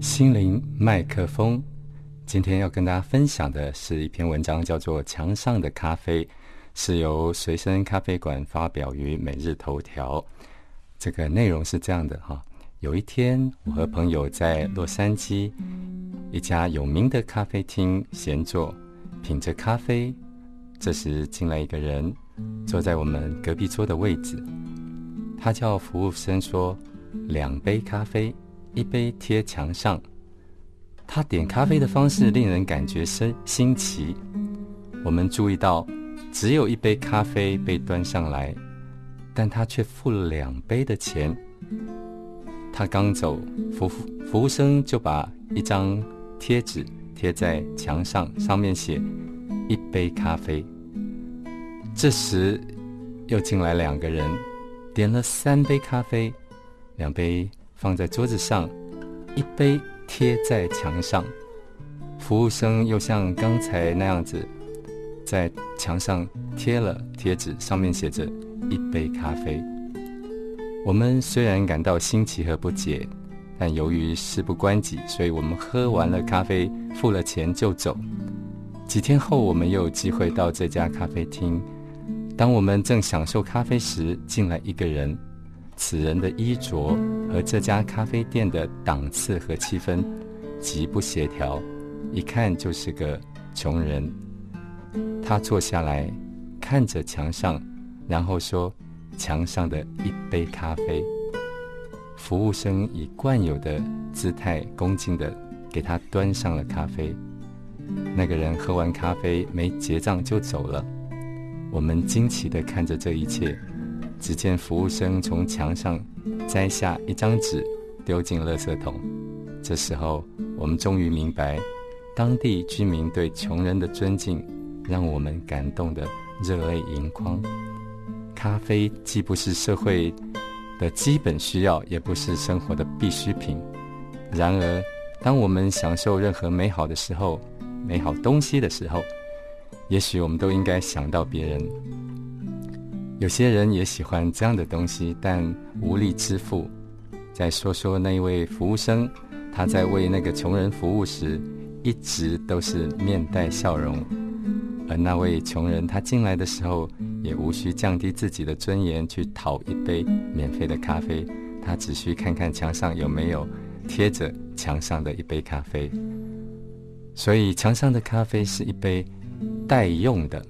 心灵麦克风今天要跟大家分享的是一篇文章叫做墙上的咖啡是由随身咖啡馆发表于每日头条。这个内容是这样的哈有一天我和朋友在洛杉矶一家有名的咖啡厅闲坐，品着咖啡。这时进来一个人，坐在我们隔壁桌的位置。他叫服务生说：“两杯咖啡，一杯贴墙上。”他点咖啡的方式令人感觉新新奇。我们注意到，只有一杯咖啡被端上来，但他却付了两杯的钱。他刚走，服服务生就把一张贴纸贴在墙上，上面写“一杯咖啡”。这时，又进来两个人，点了三杯咖啡，两杯放在桌子上，一杯。贴在墙上，服务生又像刚才那样子，在墙上贴了贴纸，上面写着“一杯咖啡”。我们虽然感到新奇和不解，但由于事不关己，所以我们喝完了咖啡，付了钱就走。几天后，我们又有机会到这家咖啡厅。当我们正享受咖啡时，进来一个人。此人的衣着和这家咖啡店的档次和气氛极不协调，一看就是个穷人。他坐下来，看着墙上，然后说：“墙上的一杯咖啡。”服务生以惯有的姿态恭敬地给他端上了咖啡。那个人喝完咖啡没结账就走了。我们惊奇地看着这一切。只见服务生从墙上摘下一张纸，丢进垃圾桶。这时候，我们终于明白，当地居民对穷人的尊敬，让我们感动得热泪盈眶。咖啡既不是社会的基本需要，也不是生活的必需品。然而，当我们享受任何美好的时候，美好东西的时候，也许我们都应该想到别人。有些人也喜欢这样的东西，但无力支付。再说说那一位服务生，他在为那个穷人服务时，一直都是面带笑容；而那位穷人，他进来的时候，也无需降低自己的尊严去讨一杯免费的咖啡，他只需看看墙上有没有贴着墙上的一杯咖啡。所以，墙上的咖啡是一杯待用的。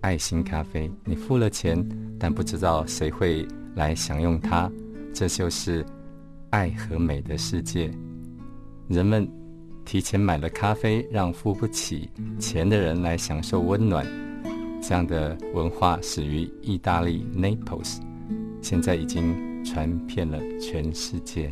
爱心咖啡，你付了钱，但不知道谁会来享用它。这就是爱和美的世界。人们提前买了咖啡，让付不起钱的人来享受温暖。这样的文化始于意大利 Naples，现在已经传遍了全世界。